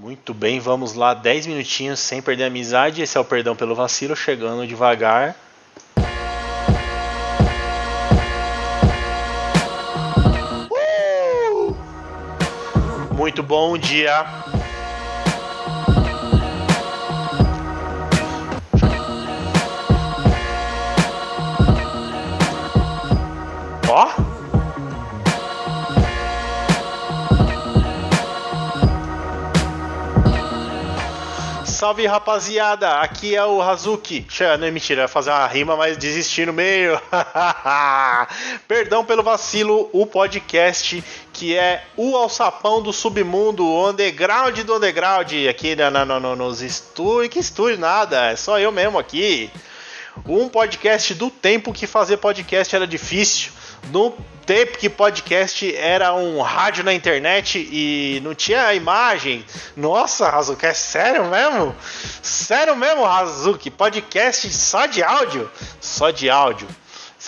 Muito bem, vamos lá, 10 minutinhos sem perder a amizade. Esse é o Perdão pelo Vacilo, chegando devagar. Uh! Muito bom dia. Salve rapaziada, aqui é o Hazuki. Não é mentira, ia fazer uma rima, mas desisti no meio. Perdão pelo vacilo, o podcast que é o alçapão do submundo, o underground do underground, aqui no, no, no, nos estúdios. Que estúdio nada, é só eu mesmo aqui. Um podcast do tempo que fazer podcast era difícil. No tempo que podcast era um rádio na internet e não tinha imagem. Nossa, Razuki, é sério mesmo? Sério mesmo, Razuki? Podcast só de áudio? Só de áudio.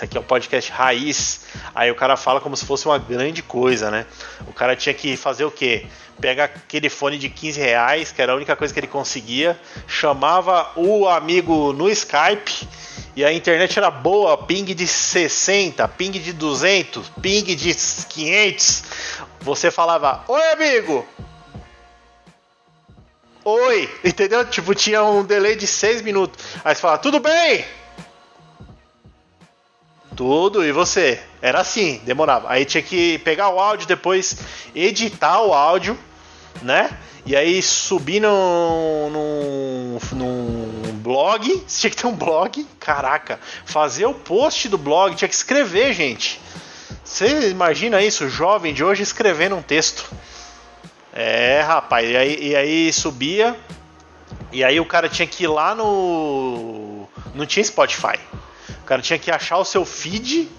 Isso aqui é um podcast raiz. Aí o cara fala como se fosse uma grande coisa, né? O cara tinha que fazer o quê? Pega aquele fone de 15 reais, que era a única coisa que ele conseguia, chamava o amigo no Skype e a internet era boa, ping de 60, ping de 200, ping de 500. Você falava: "Oi, amigo". Oi, entendeu? Tipo, tinha um delay de 6 minutos. Aí você fala: "Tudo bem?" Tudo, e você? Era assim, demorava. Aí tinha que pegar o áudio, depois editar o áudio, né? E aí subir num, num, num blog, tinha que ter um blog, caraca, fazer o post do blog, tinha que escrever, gente. Você imagina isso, jovem de hoje escrevendo um texto. É, rapaz, e aí, e aí subia, e aí o cara tinha que ir lá no. Não tinha Spotify. Cara tinha que achar o seu feed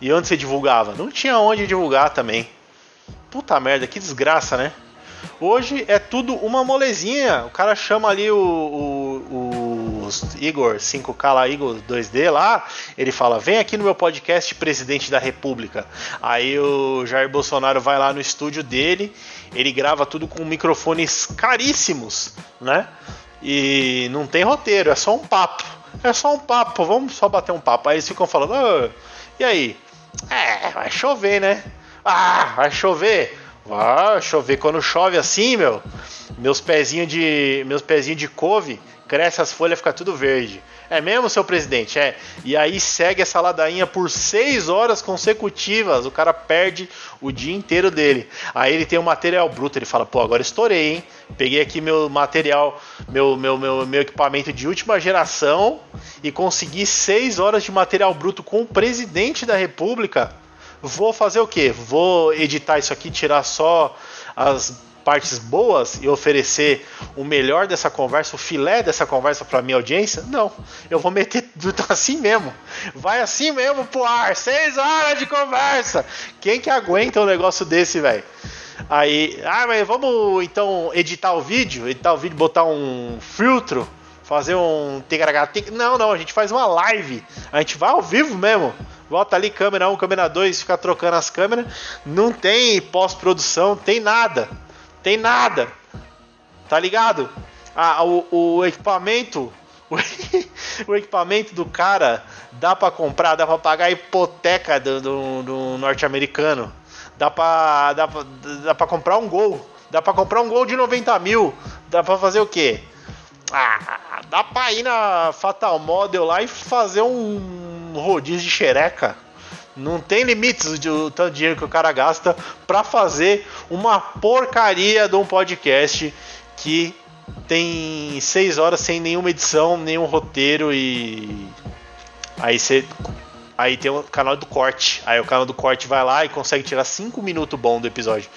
e onde você divulgava? Não tinha onde divulgar também. Puta merda, que desgraça, né? Hoje é tudo uma molezinha. O cara chama ali o, o, o Igor 5K lá, Igor 2D lá. Ele fala: Vem aqui no meu podcast, presidente da República. Aí o Jair Bolsonaro vai lá no estúdio dele. Ele grava tudo com microfones caríssimos, né? E não tem roteiro, é só um papo. É só um papo, vamos só bater um papo. Aí eles ficam falando: oh, E aí? É, vai chover, né? Ah, vai chover? Ah, chover quando chove assim, meu. Meus pezinhos de meus pezinhos de couve cresce as folhas, fica tudo verde. É mesmo, seu presidente? É. E aí segue essa ladainha por seis horas consecutivas. O cara perde o dia inteiro dele. Aí ele tem um material bruto. Ele fala: pô, agora estourei, hein? Peguei aqui meu material, meu, meu, meu, meu equipamento de última geração e consegui seis horas de material bruto com o presidente da república vou fazer o quê? Vou editar isso aqui, tirar só as partes boas e oferecer o melhor dessa conversa, o filé dessa conversa para minha audiência? Não, eu vou meter tudo assim mesmo. Vai assim mesmo pro ar, seis horas de conversa. Quem que aguenta um negócio desse, velho? Aí, ah, mas vamos então editar o vídeo, editar o vídeo, botar um filtro, fazer um Não, não, a gente faz uma live. A gente vai ao vivo mesmo. Bota ali câmera 1, câmera 2, fica trocando as câmeras. Não tem pós-produção, tem nada. Tem nada. Tá ligado? Ah, o, o equipamento. O, equipamento do cara dá para comprar, dá para pagar a hipoteca do, do, do norte-americano. Dá pra, dá, pra, dá pra comprar um gol. Dá pra comprar um gol de 90 mil. Dá pra fazer o quê? Ah, dá pra ir na Fatal Model lá e fazer um rodízio de xereca. Não tem limites do tanto dinheiro que o cara gasta para fazer uma porcaria de um podcast que tem seis horas sem nenhuma edição, nenhum roteiro e aí você aí tem o canal do corte. Aí o canal do corte vai lá e consegue tirar cinco minutos bom do episódio.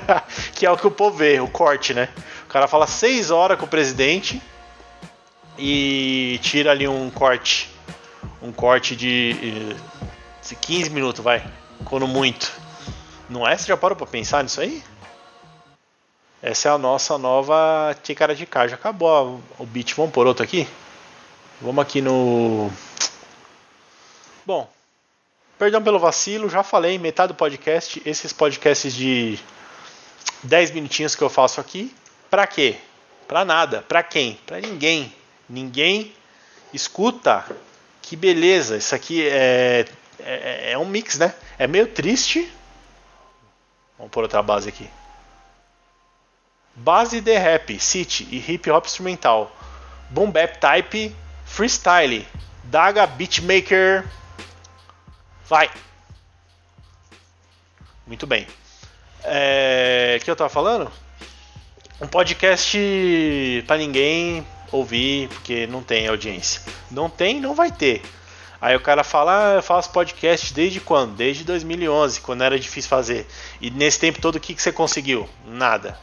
que é o que o povo vê, o corte, né? O cara fala seis horas com o presidente e tira ali um corte. Um corte de, de 15 minutos, vai. Quando muito. Não é? Você já parou pra pensar nisso aí? Essa é a nossa nova Ticara de cá. Já acabou o beat. Vamos por outro aqui? Vamos aqui no. Bom, perdão pelo vacilo, já falei, metade do podcast, esses podcasts de 10 minutinhos que eu faço aqui, Pra quê? Pra nada. Pra quem? Pra ninguém. Ninguém escuta. Que beleza. Isso aqui é, é, é um mix, né? É meio triste. Vamos pôr outra base aqui. Base de rap, city e hip hop instrumental. Boom bap type, freestyle. Daga beatmaker. Vai. Muito bem. É, que eu tava falando? Um podcast para ninguém ouvir, porque não tem audiência. Não tem, não vai ter. Aí o cara fala, ah, eu faço podcast desde quando? Desde 2011, quando era difícil fazer. E nesse tempo todo, o que, que você conseguiu? Nada.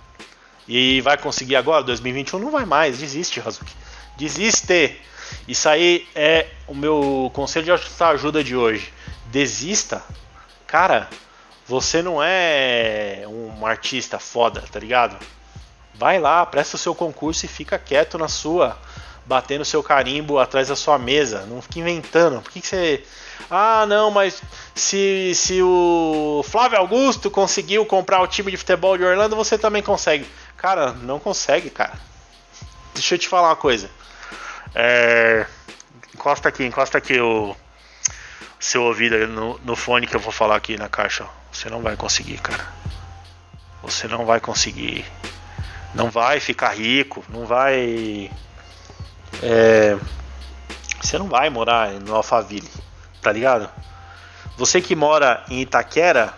E vai conseguir agora? 2021 não vai mais. Desiste, Razuki. Desiste. Isso aí é o meu conselho de ajuda de hoje. Desista. Cara, você não é um artista foda, tá ligado? Vai lá, presta o seu concurso e fica quieto na sua, batendo seu carimbo atrás da sua mesa. Não fica inventando. Por que, que você. Ah, não, mas se, se o Flávio Augusto conseguiu comprar o time de futebol de Orlando, você também consegue. Cara, não consegue, cara. Deixa eu te falar uma coisa. É... Encosta aqui, encosta aqui o seu ouvido no, no fone que eu vou falar aqui na caixa. Você não vai conseguir, cara. Você não vai conseguir não vai ficar rico, não vai. É, você não vai morar no Alphaville, tá ligado? Você que mora em Itaquera,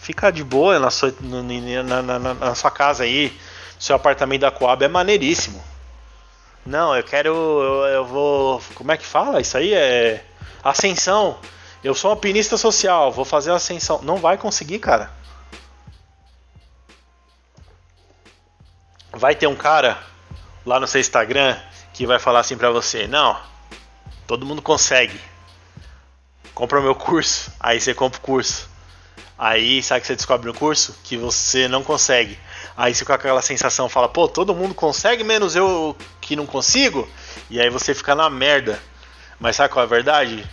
fica de boa na sua, na, na, na, sua casa aí, seu apartamento da Coab é maneiríssimo. Não, eu quero. Eu, eu, vou. Como é que fala? Isso aí é. Ascensão. Eu sou um alpinista social, vou fazer ascensão. Não vai conseguir, cara. vai ter um cara lá no seu Instagram que vai falar assim pra você: Não, todo mundo consegue. Compra o meu curso. Aí você compra o curso. Aí sabe que você descobre no curso? Que você não consegue. Aí você com aquela sensação fala: Pô, todo mundo consegue, menos eu que não consigo. E aí você fica na merda. Mas sabe qual é a verdade?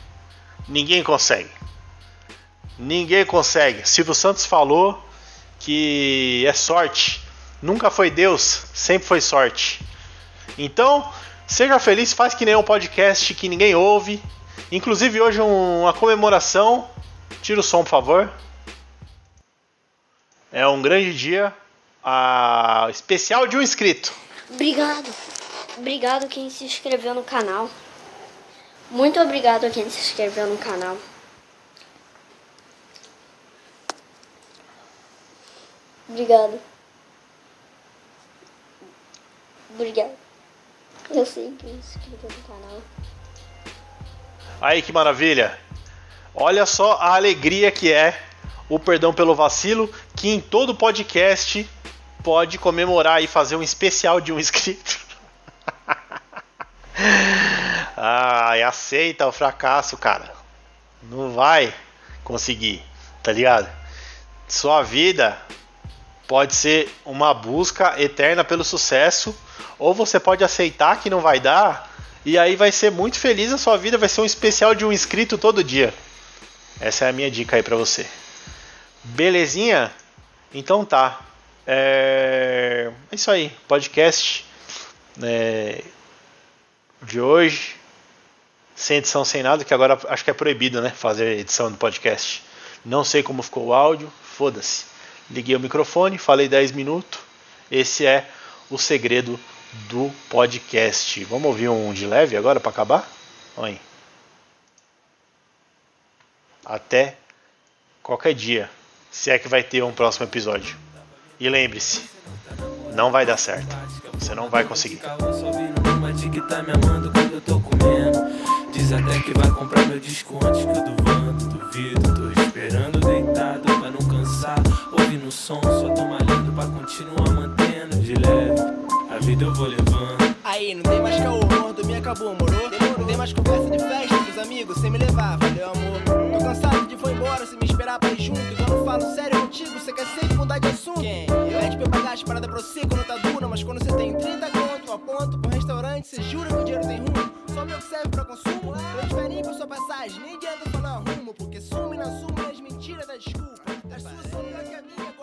Ninguém consegue. Ninguém consegue. Silvio Santos falou que é sorte Nunca foi Deus, sempre foi sorte. Então, seja feliz, faz que nem um podcast que ninguém ouve. Inclusive hoje uma comemoração. Tira o som, por favor. É um grande dia. A especial de um inscrito. Obrigado. Obrigado quem se inscreveu no canal. Muito obrigado a quem se inscreveu no canal. Obrigado. Obrigado. Eu sei que se inscreveu no canal. Aí que maravilha! Olha só a alegria que é o perdão pelo vacilo, que em todo podcast pode comemorar e fazer um especial de um inscrito. Ai, aceita o fracasso, cara. Não vai conseguir, tá ligado? Sua vida pode ser uma busca eterna pelo sucesso ou você pode aceitar que não vai dar e aí vai ser muito feliz a sua vida, vai ser um especial de um inscrito todo dia. Essa é a minha dica aí para você. Belezinha? Então tá. É, é isso aí, podcast é... de hoje, sem edição, sem nada, que agora acho que é proibido, né? Fazer edição do podcast. Não sei como ficou o áudio, foda-se. Liguei o microfone, falei 10 minutos. Esse é o segredo do podcast. Vamos ouvir um de leve agora para acabar? Oi. Até qualquer dia, se é que vai ter um próximo episódio. E lembre-se, não vai dar certo. Você não vai conseguir. Diz até que vai comprar meu disco antes que eu duvando, duvido. Tô esperando deitado pra não cansar. Ouvindo o som, só tô malhando pra continuar mantendo de leve vida eu vou levando. Aí, não tem mais caô, dormir acabou, morou? Não tem mais conversa de festa com os amigos sem me levar, valeu amor. Tô cansado de foi embora se me esperar pra ir junto. E quando falo sério contigo, você quer sempre mudar de assunto. Quem? Pede pra eu pagar as paradas pra você quando tá dura, mas quando você tem 30 conto, a ponto pro restaurante, você jura que o dinheiro tem rumo? Só meu que serve pra consumo? Eu diferente pra sua passagem, nem adianta falar rumo, porque sume na suma as mentiras da desculpa. As suas são pior que a minha.